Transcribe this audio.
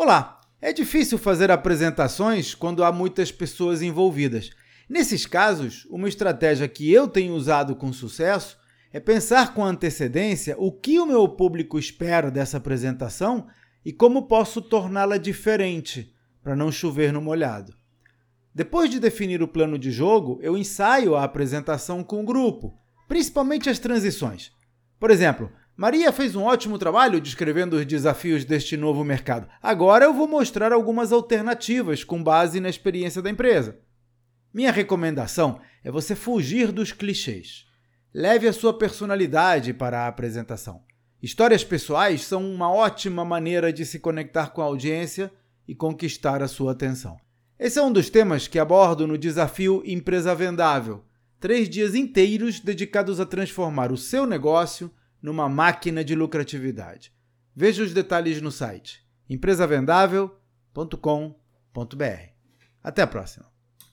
Olá! É difícil fazer apresentações quando há muitas pessoas envolvidas. Nesses casos, uma estratégia que eu tenho usado com sucesso é pensar com antecedência o que o meu público espera dessa apresentação e como posso torná-la diferente, para não chover no molhado. Depois de definir o plano de jogo, eu ensaio a apresentação com o grupo, principalmente as transições. Por exemplo, Maria fez um ótimo trabalho descrevendo os desafios deste novo mercado. Agora eu vou mostrar algumas alternativas com base na experiência da empresa. Minha recomendação é você fugir dos clichês. Leve a sua personalidade para a apresentação. Histórias pessoais são uma ótima maneira de se conectar com a audiência e conquistar a sua atenção. Esse é um dos temas que abordo no desafio Empresa Vendável. Três dias inteiros dedicados a transformar o seu negócio numa máquina de lucratividade. Veja os detalhes no site empresavendável.com.br. Até a próxima!